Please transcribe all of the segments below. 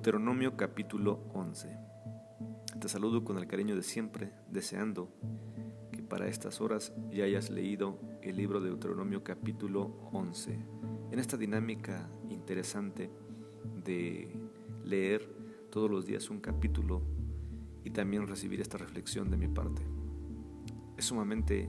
Deuteronomio capítulo 11. Te saludo con el cariño de siempre, deseando que para estas horas ya hayas leído el libro de Deuteronomio capítulo 11. En esta dinámica interesante de leer todos los días un capítulo y también recibir esta reflexión de mi parte. Es sumamente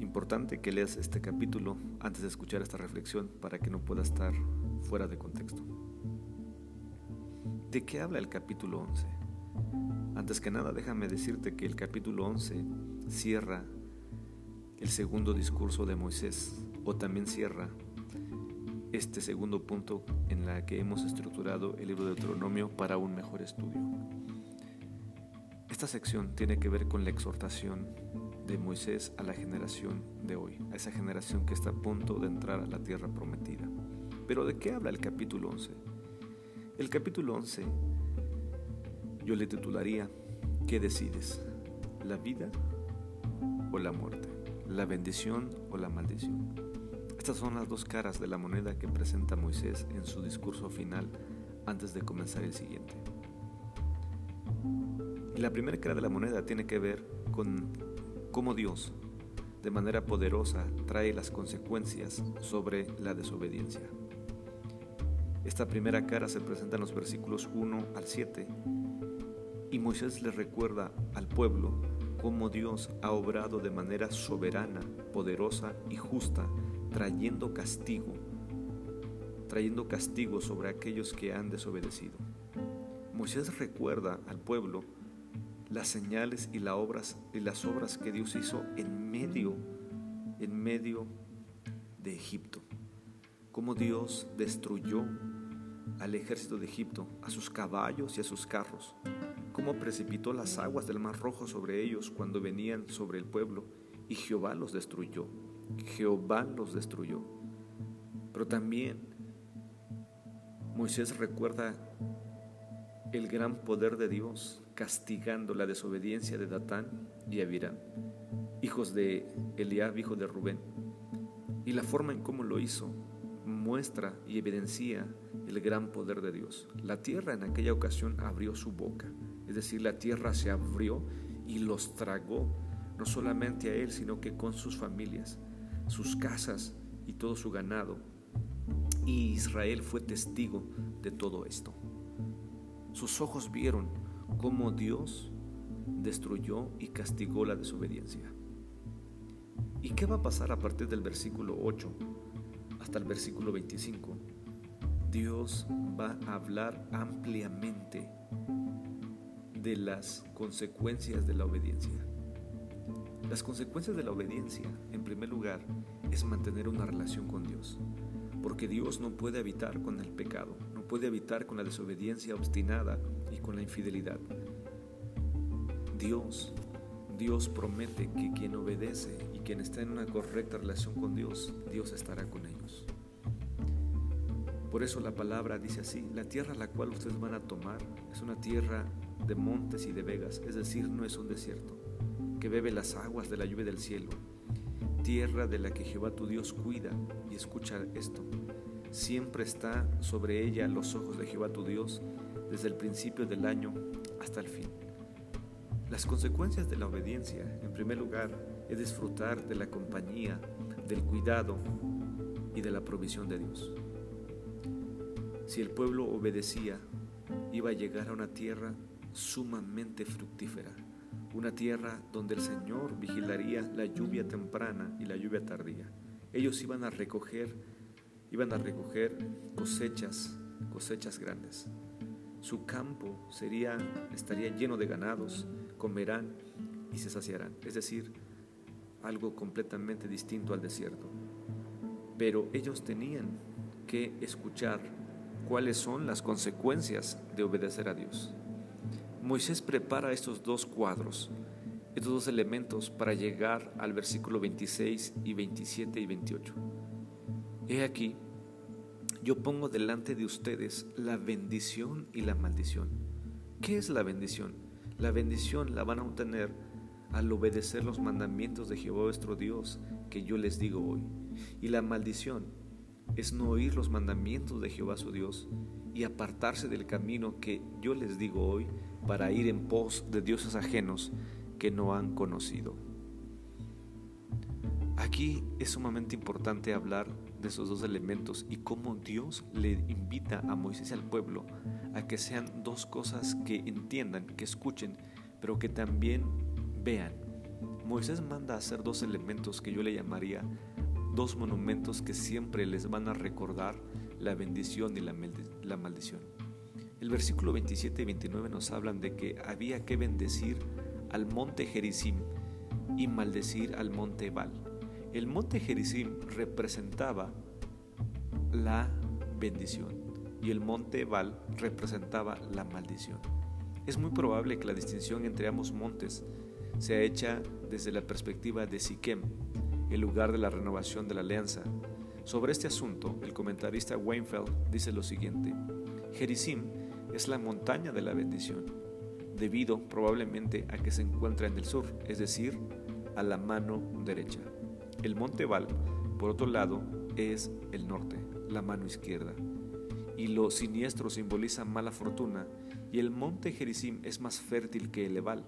importante que leas este capítulo antes de escuchar esta reflexión para que no pueda estar fuera de contexto. ¿De qué habla el capítulo 11? Antes que nada, déjame decirte que el capítulo 11 cierra el segundo discurso de Moisés o también cierra este segundo punto en la que hemos estructurado el libro de Deuteronomio para un mejor estudio. Esta sección tiene que ver con la exhortación de Moisés a la generación de hoy, a esa generación que está a punto de entrar a la tierra prometida. Pero ¿de qué habla el capítulo 11? El capítulo 11 yo le titularía ¿Qué decides? ¿La vida o la muerte? ¿La bendición o la maldición? Estas son las dos caras de la moneda que presenta Moisés en su discurso final antes de comenzar el siguiente. La primera cara de la moneda tiene que ver con cómo Dios, de manera poderosa, trae las consecuencias sobre la desobediencia. Esta primera cara se presenta en los versículos 1 al 7 y Moisés le recuerda al pueblo cómo Dios ha obrado de manera soberana, poderosa y justa, trayendo castigo, trayendo castigo sobre aquellos que han desobedecido. Moisés recuerda al pueblo las señales y, obras, y las obras que Dios hizo en medio, en medio de Egipto. Cómo Dios destruyó al ejército de Egipto, a sus caballos y a sus carros. Cómo precipitó las aguas del mar rojo sobre ellos cuando venían sobre el pueblo y Jehová los destruyó. Jehová los destruyó. Pero también Moisés recuerda el gran poder de Dios castigando la desobediencia de Datán y Abiram, hijos de Eliab, hijo de Rubén, y la forma en cómo lo hizo muestra y evidencia el gran poder de Dios. La tierra en aquella ocasión abrió su boca, es decir, la tierra se abrió y los tragó, no solamente a él, sino que con sus familias, sus casas y todo su ganado. Y Israel fue testigo de todo esto. Sus ojos vieron cómo Dios destruyó y castigó la desobediencia. ¿Y qué va a pasar a partir del versículo 8 hasta el versículo 25? Dios va a hablar ampliamente de las consecuencias de la obediencia. Las consecuencias de la obediencia, en primer lugar, es mantener una relación con Dios, porque Dios no puede habitar con el pecado, puede evitar con la desobediencia obstinada y con la infidelidad. Dios, Dios promete que quien obedece y quien está en una correcta relación con Dios, Dios estará con ellos. Por eso la palabra dice así, la tierra a la cual ustedes van a tomar es una tierra de montes y de vegas, es decir, no es un desierto, que bebe las aguas de la lluvia del cielo, tierra de la que Jehová tu Dios cuida, y escucha esto, siempre está sobre ella los ojos de Jehová tu Dios desde el principio del año hasta el fin. Las consecuencias de la obediencia, en primer lugar, es disfrutar de la compañía, del cuidado y de la provisión de Dios. Si el pueblo obedecía, iba a llegar a una tierra sumamente fructífera, una tierra donde el Señor vigilaría la lluvia temprana y la lluvia tardía. Ellos iban a recoger iban a recoger cosechas, cosechas grandes. Su campo sería, estaría lleno de ganados, comerán y se saciarán. Es decir, algo completamente distinto al desierto. Pero ellos tenían que escuchar cuáles son las consecuencias de obedecer a Dios. Moisés prepara estos dos cuadros, estos dos elementos para llegar al versículo 26 y 27 y 28. He aquí, yo pongo delante de ustedes la bendición y la maldición. ¿Qué es la bendición? La bendición la van a obtener al obedecer los mandamientos de Jehová vuestro Dios que yo les digo hoy. Y la maldición es no oír los mandamientos de Jehová su Dios y apartarse del camino que yo les digo hoy para ir en pos de dioses ajenos que no han conocido. Aquí es sumamente importante hablar de esos dos elementos y cómo Dios le invita a Moisés y al pueblo a que sean dos cosas que entiendan, que escuchen, pero que también vean. Moisés manda hacer dos elementos que yo le llamaría dos monumentos que siempre les van a recordar la bendición y la, maldición. El versículo 27 y 29 nos hablan de que había que bendecir al monte Gerizim y maldecir al monte Ebal. El monte Gerizim representaba la bendición y el monte Ebal representaba la maldición. Es muy probable que la distinción entre ambos montes sea hecha desde la perspectiva de Siquem, el lugar de la renovación de la alianza. Sobre este asunto, el comentarista Weinfeld dice lo siguiente: Gerizim es la montaña de la bendición, debido probablemente a que se encuentra en el sur, es decir, a la mano derecha. El monte Val, por otro lado, es el norte, la mano izquierda. Y lo siniestro simboliza mala fortuna, y el monte Gerizim es más fértil que el Ebal.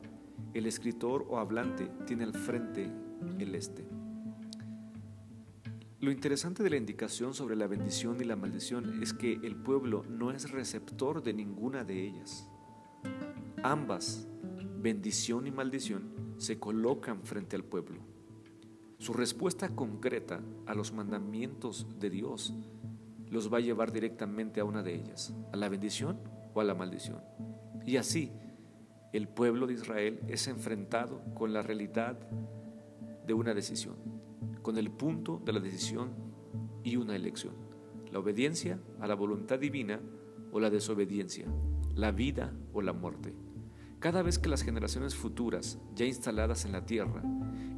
El escritor o hablante tiene al frente el este. Lo interesante de la indicación sobre la bendición y la maldición es que el pueblo no es receptor de ninguna de ellas. Ambas, bendición y maldición, se colocan frente al pueblo. Su respuesta concreta a los mandamientos de Dios los va a llevar directamente a una de ellas, a la bendición o a la maldición. Y así, el pueblo de Israel es enfrentado con la realidad de una decisión con el punto de la decisión y una elección. La obediencia a la voluntad divina o la desobediencia, la vida o la muerte. Cada vez que las generaciones futuras, ya instaladas en la tierra,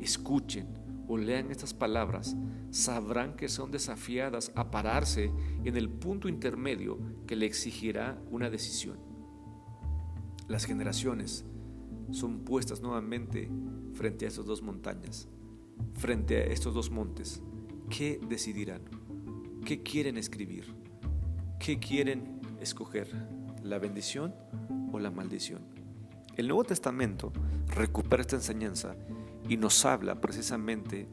escuchen o lean estas palabras, sabrán que son desafiadas a pararse en el punto intermedio que le exigirá una decisión. Las generaciones son puestas nuevamente frente a estas dos montañas, frente a estos dos montes, ¿qué decidirán? ¿Qué quieren escribir? ¿Qué quieren escoger? ¿La bendición o la maldición? El Nuevo Testamento recupera esta enseñanza y nos habla precisamente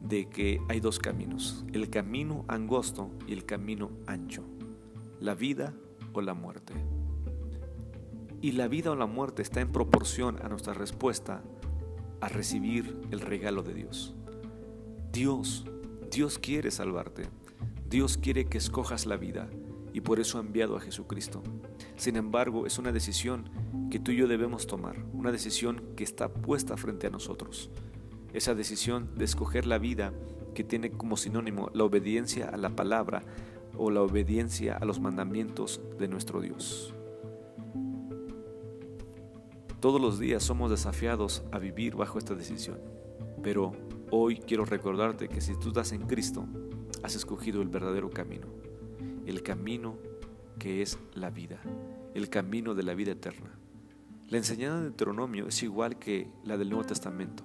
de que hay dos caminos, el camino angosto y el camino ancho, la vida o la muerte. Y la vida o la muerte está en proporción a nuestra respuesta a recibir el regalo de Dios. Dios, Dios quiere salvarte. Dios quiere que escojas la vida y por eso ha enviado a Jesucristo. Sin embargo, es una decisión que tú y yo debemos tomar, una decisión que está puesta frente a nosotros. Esa decisión de escoger la vida que tiene como sinónimo la obediencia a la palabra o la obediencia a los mandamientos de nuestro Dios. Todos los días somos desafiados a vivir bajo esta decisión, pero hoy quiero recordarte que si tú estás en Cristo, has escogido el verdadero camino, el camino que es la vida, el camino de la vida eterna. La enseñanza de Deuteronomio es igual que la del Nuevo Testamento.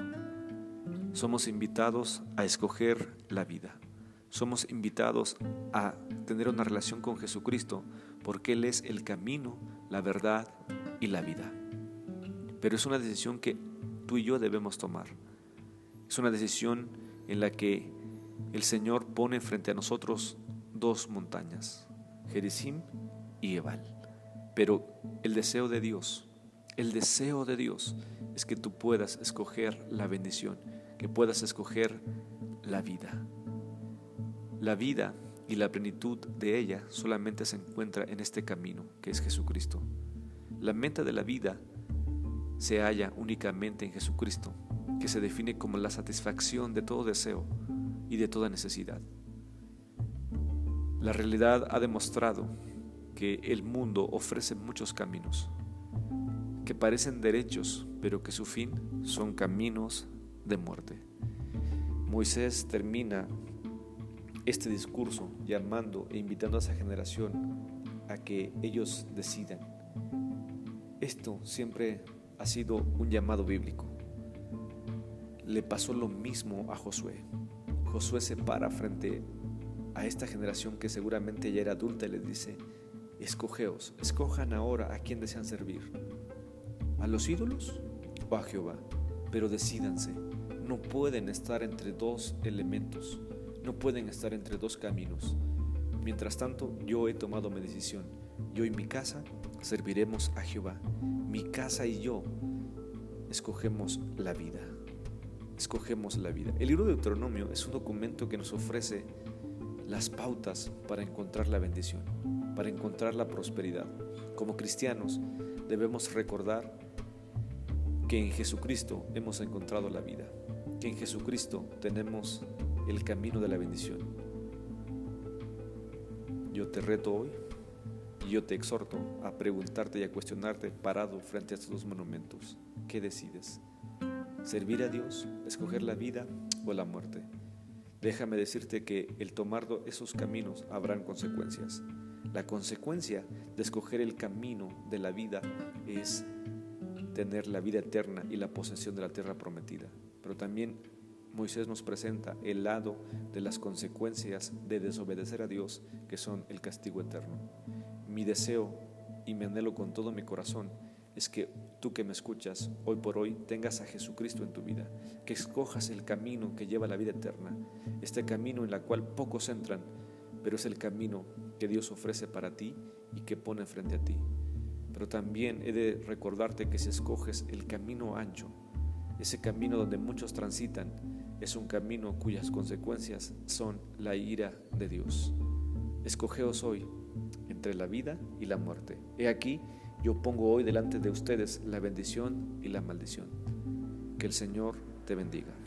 Somos invitados a escoger la vida. Somos invitados a tener una relación con Jesucristo porque Él es el camino, la verdad y la vida. Pero es una decisión que tú y yo debemos tomar. Es una decisión en la que el Señor pone frente a nosotros dos montañas, Gerizim y Ebal. Pero el deseo de Dios, el deseo de Dios es que tú puedas escoger la bendición, que puedas escoger la vida. La vida y la plenitud de ella solamente se encuentra en este camino que es Jesucristo. La meta de la vida se halla únicamente en Jesucristo, que se define como la satisfacción de todo deseo y de toda necesidad. La realidad ha demostrado que el mundo ofrece muchos caminos, que parecen derechos, pero que su fin son caminos de muerte. Moisés termina este discurso llamando e invitando a esa generación a que ellos decidan. Esto siempre ha sido un llamado bíblico. Le pasó lo mismo a Josué. Josué se para frente a esta generación que seguramente ya era adulta y les dice, escogeos, escojan ahora a quién desean servir, a los ídolos o a Jehová, pero decídanse, no pueden estar entre dos elementos, no pueden estar entre dos caminos. Mientras tanto, yo he tomado mi decisión, yo y mi casa serviremos a Jehová, mi casa y yo escogemos la vida escogemos la vida. El libro de Deuteronomio es un documento que nos ofrece las pautas para encontrar la bendición, para encontrar la prosperidad. Como cristianos debemos recordar que en Jesucristo hemos encontrado la vida, que en Jesucristo tenemos el camino de la bendición. Yo te reto hoy yo te exhorto a preguntarte y a cuestionarte parado frente a estos dos monumentos. ¿Qué decides? servir a Dios, escoger la vida o la muerte. Déjame decirte que el tomar esos caminos habrán consecuencias. La consecuencia de escoger el camino de la vida es tener la vida eterna y la posesión de la tierra prometida. Pero también Moisés nos presenta el lado de las consecuencias de desobedecer a Dios, que son el castigo eterno. Mi deseo y me anhelo con todo mi corazón es que tú que me escuchas hoy por hoy tengas a Jesucristo en tu vida, que escojas el camino que lleva a la vida eterna, este camino en el cual pocos entran, pero es el camino que Dios ofrece para ti y que pone frente a ti. Pero también he de recordarte que si escoges el camino ancho, ese camino donde muchos transitan, es un camino cuyas consecuencias son la ira de Dios. Escogeos hoy entre la vida y la muerte. He aquí, yo pongo hoy delante de ustedes la bendición y la maldición. Que el Señor te bendiga.